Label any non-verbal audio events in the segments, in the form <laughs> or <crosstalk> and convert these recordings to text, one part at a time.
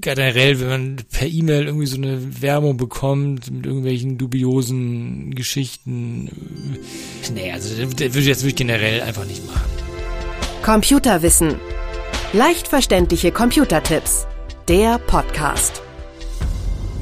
generell, wenn man per E-Mail irgendwie so eine Werbung bekommt mit irgendwelchen dubiosen Geschichten. äh, Nee, also das würde ich jetzt wirklich generell einfach nicht machen. Computerwissen. Leicht verständliche Computertipps. Der Podcast.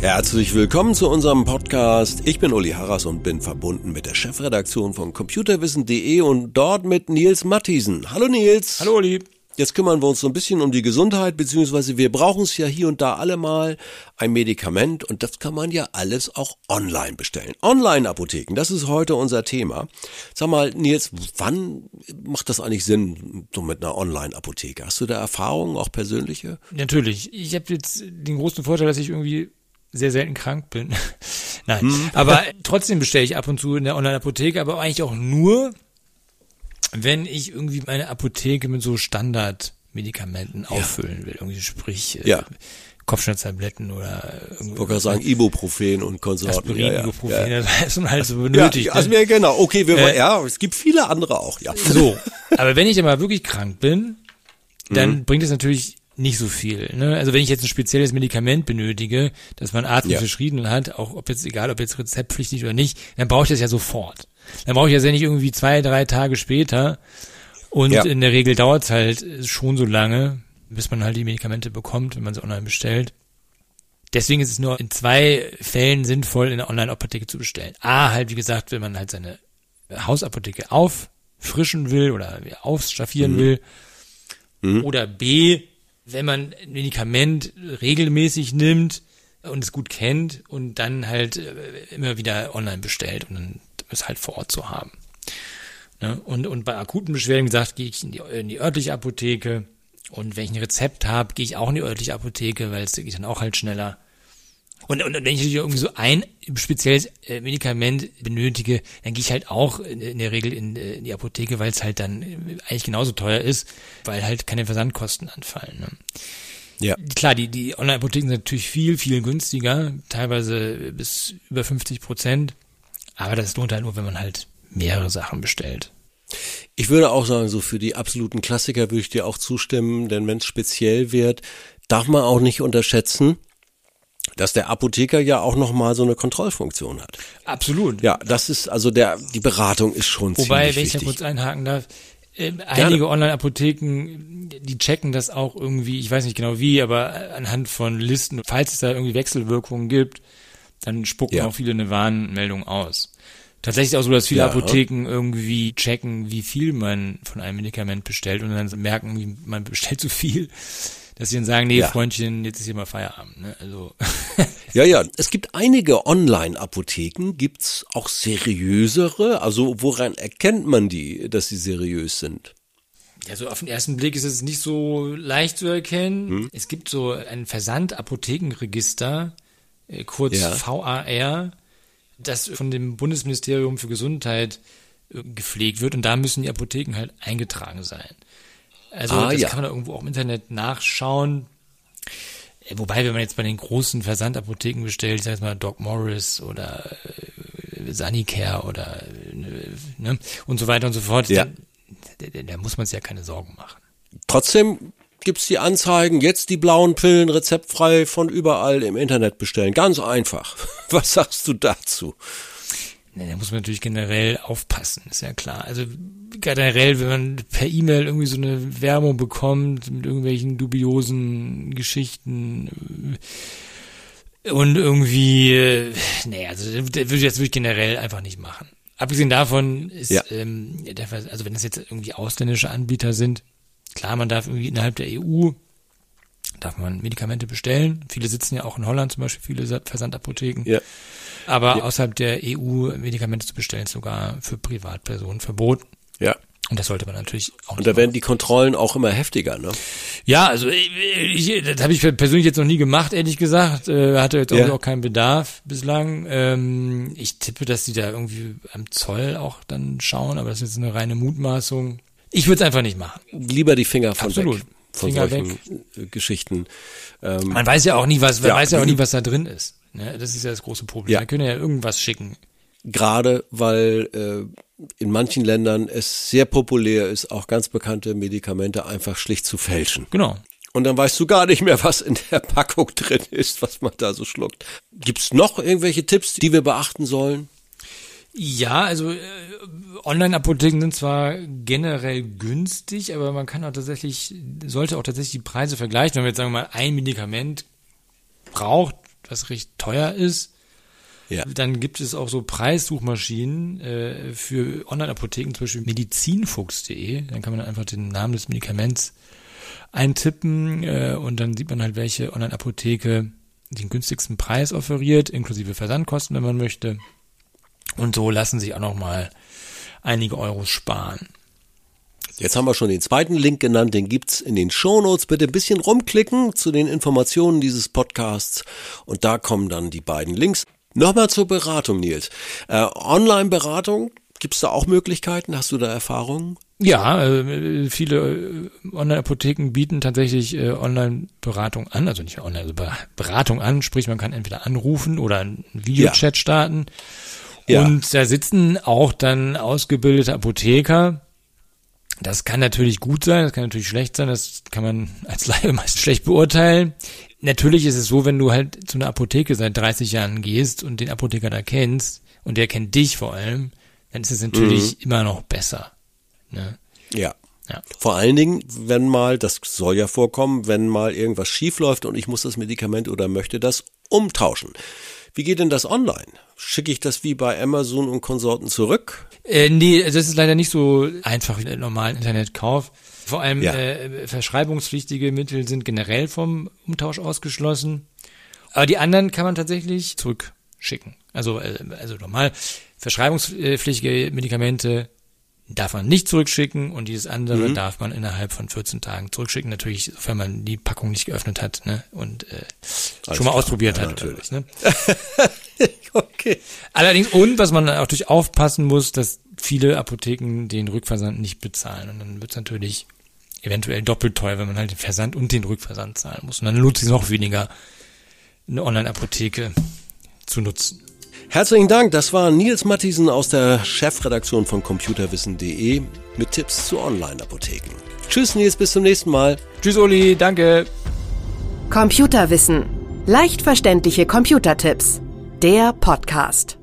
Herzlich willkommen zu unserem Podcast. Ich bin Uli Harras und bin verbunden mit der Chefredaktion von computerwissen.de und dort mit Nils Mattiesen. Hallo Nils. Hallo, Oli. Jetzt kümmern wir uns so ein bisschen um die Gesundheit, beziehungsweise wir brauchen es ja hier und da alle mal ein Medikament und das kann man ja alles auch online bestellen. Online-Apotheken, das ist heute unser Thema. Sag mal, Nils, wann macht das eigentlich Sinn, so mit einer Online-Apotheke? Hast du da Erfahrungen, auch persönliche? Natürlich. Ich habe jetzt den großen Vorteil, dass ich irgendwie sehr selten krank bin. <laughs> Nein, aber trotzdem bestelle ich ab und zu in der Online-Apotheke, aber eigentlich auch nur, wenn ich irgendwie meine Apotheke mit so Standardmedikamenten auffüllen will. Irgendwie sprich äh, Ja. Kopfschmerztabletten oder Ich irgendwie wollte gerade sagen, Ibuprofen und Konsorten. Aspirin, ja, ja. Ibuprofen, Ja. das man halt so Ja, benötigt. also ne? genau. Okay, wir wollen, Äh, ja, es gibt viele andere auch, ja. So, <laughs> aber wenn ich dann mal wirklich krank bin, dann Mhm. bringt es natürlich nicht so viel. Ne? Also wenn ich jetzt ein spezielles Medikament benötige, das mein Arzt Ja. verschrieben hat, auch ob jetzt egal, ob jetzt rezeptpflichtig oder nicht, dann brauche ich das ja sofort. Dann brauche ich das ja nicht irgendwie zwei, drei Tage später. Und Ja. in der Regel dauert es halt schon so lange, bis man halt die Medikamente bekommt, wenn man sie online bestellt. Deswegen ist es nur in zwei Fällen sinnvoll, in der Online-Apotheke zu bestellen. A, halt, wie gesagt, wenn man halt seine Hausapotheke auffrischen will oder aufstaffieren will. Oder B, wenn man ein Medikament regelmäßig nimmt und es gut kennt und dann halt äh, immer wieder online bestellt und dann es halt vor Ort zu haben. Ne? Und, und bei akuten Beschwerden, wie gesagt, gehe ich in die, in die örtliche Apotheke. Und wenn ich ein Rezept habe, gehe ich auch in die örtliche Apotheke, weil es geht dann auch halt schneller. Und, und, und wenn ich irgendwie so ein spezielles äh, Medikament benötige, dann gehe ich halt auch in, in der Regel in, äh, in die Apotheke, weil es halt dann äh, eigentlich genauso teuer ist, weil halt keine Versandkosten anfallen. Ne? Ja. Klar, die, die Online-Apotheken sind natürlich viel, viel günstiger, teilweise bis über 50 Prozent. Aber das lohnt halt nur, wenn man halt mehrere Sachen bestellt. Ich würde auch sagen, so für die absoluten Klassiker würde ich dir auch zustimmen, denn wenn es speziell wird, darf man auch nicht unterschätzen, dass der Apotheker ja auch nochmal so eine Kontrollfunktion hat. Absolut. Ja, das ist, also der, die Beratung ist schon Wobei, ziemlich wenn ich da kurz einhaken darf, äh, einige Online-Apotheken, die checken das auch irgendwie, ich weiß nicht genau wie, aber anhand von Listen, falls es da irgendwie Wechselwirkungen gibt, dann spucken Ja. auch viele eine Warnmeldung aus. Tatsächlich ist auch so, dass viele Ja. Apotheken irgendwie checken, wie viel man von einem Medikament bestellt und dann merken, wie man bestellt <laughs> zu viel, dass sie dann sagen, nee, Ja. Freundchen, jetzt ist hier mal Feierabend. Ne? Also <laughs> Ja, ja, es gibt einige Online-Apotheken, gibt's auch seriösere, also woran erkennt man die, dass sie seriös sind? Ja, so auf den ersten Blick ist es nicht so leicht zu erkennen. Hm. Es gibt so ein Versandapothekenregister, kurz Ja. VAR, das von dem Bundesministerium für Gesundheit äh, gepflegt wird und da müssen die Apotheken halt eingetragen sein. Also Ah, das ja. kann man irgendwo auch im Internet nachschauen. Äh, Wobei, wenn man jetzt bei den großen Versandapotheken bestellt, ich sag jetzt mal Doc Morris oder äh, Sanicare oder äh, ne, und so weiter und so fort, Ja. da, da, da muss man sich ja keine Sorgen machen. Trotzdem gibt's die Anzeigen, jetzt die blauen Pillen rezeptfrei von überall im Internet bestellen. Ganz einfach. <laughs> Was sagst du dazu? Ne, da muss man natürlich generell aufpassen, ist ja klar. Also generell, wenn man per E-Mail irgendwie so eine Werbung bekommt mit irgendwelchen dubiosen Geschichten äh, und irgendwie, äh, nee, also das würde ich jetzt wirklich generell einfach nicht machen. Abgesehen davon ist, Ja. ähm, also wenn es jetzt irgendwie ausländische Anbieter sind, klar, man darf irgendwie innerhalb der EU darf man Medikamente bestellen. Viele sitzen ja auch in Holland zum Beispiel, viele Sa- Versandapotheken. Ja. Aber außerhalb der EU Medikamente zu bestellen, ist sogar für Privatpersonen verboten. Ja. Und das sollte man natürlich auch Und da werden die Kontrollen auch immer heftiger, ne? Ja, also ich, ich, das habe ich persönlich jetzt noch nie gemacht, ehrlich gesagt. Äh, hatte jetzt Ja. auch, auch keinen Bedarf bislang. Ähm, ich tippe, dass die da irgendwie am Zoll auch dann schauen, aber das ist jetzt eine reine Mutmaßung. Ich würde es einfach nicht machen. Lieber die Finger von Absolut. weg. Von Finger solchen äh, Geschichten. Ähm, Man weiß ja auch nie, was, man Ja. weiß ja auch nie, was da drin ist. Ne? Das ist ja das große Problem. Ja. Da können ja irgendwas schicken. Gerade weil äh, in manchen Ländern es sehr populär ist, auch ganz bekannte Medikamente einfach schlicht zu fälschen. Genau. und dann weißt du gar nicht mehr, was in der Packung drin ist, was man da so schluckt. Gibt's noch irgendwelche Tipps, die wir beachten sollen? Ja, also äh, Online-Apotheken sind zwar generell günstig, aber man kann auch tatsächlich, sollte auch tatsächlich die Preise vergleichen. Wenn man jetzt sagen wir mal ein Medikament braucht, was recht teuer ist, ja. dann gibt es auch so Preissuchmaschinen äh, für Online-Apotheken, zum Beispiel medizinfuchs.de. Dann kann man einfach den Namen des Medikaments eintippen äh, und dann sieht man halt, welche Online-Apotheke den günstigsten Preis offeriert, inklusive Versandkosten, wenn man möchte. Und so lassen sich auch noch mal einige Euros sparen. Jetzt haben wir schon den zweiten Link genannt, den gibt's in den Shownotes. Bitte ein bisschen rumklicken zu den Informationen dieses Podcasts und da kommen dann die beiden Links. Nochmal zur Beratung, Nils. Äh, Online-Beratung, gibt's da auch Möglichkeiten? Hast du da Erfahrungen? Ja, äh, viele äh, Online-Apotheken bieten tatsächlich äh, Online-Beratung an, also nicht Online, also Beratung an, sprich man kann entweder anrufen oder einen Videochat ja. starten. Ja. Und da sitzen auch dann ausgebildete Apotheker. Das kann natürlich gut sein, das kann natürlich schlecht sein, das kann man als Laie <laughs> meist schlecht beurteilen. Natürlich ist es so, wenn du halt zu einer Apotheke seit 30 Jahren gehst und den Apotheker da kennst und der kennt dich vor allem, dann ist es natürlich mhm. immer noch besser. Ne? Ja. Ja. Vor allen Dingen, wenn mal, das soll ja vorkommen, wenn mal irgendwas schief läuft und ich muss das Medikament oder möchte das umtauschen. Wie geht denn das online? Schicke ich das wie bei Amazon und Konsorten zurück? Äh, nee, das ist leider nicht so einfach wie der normalen Internetkauf. Vor allem ja. äh, verschreibungspflichtige Mittel sind generell vom Umtausch ausgeschlossen. Aber die anderen kann man tatsächlich zurückschicken. Also, äh, also normal verschreibungspflichtige Medikamente darf man nicht zurückschicken und dieses andere mhm. darf man innerhalb von 14 Tagen zurückschicken. Natürlich, sofern man die Packung nicht geöffnet hat ne? und äh, schon mal klar. ausprobiert ja, hat. Natürlich. Ne? <laughs> okay. Allerdings, und was man auch durch aufpassen muss, dass viele Apotheken den Rückversand nicht bezahlen. Und dann wird es natürlich eventuell doppelt teuer, wenn man halt den Versand und den Rückversand zahlen muss. Und dann lohnt es sich noch weniger, eine Online-Apotheke zu nutzen. Herzlichen Dank, das war Nils Mathiesen aus der Chefredaktion von computerwissen.de mit Tipps zu Online-Apotheken. Tschüss Nils, bis zum nächsten Mal. Tschüss Uli, danke. Computerwissen. Leicht verständliche Computertipps. Der Podcast.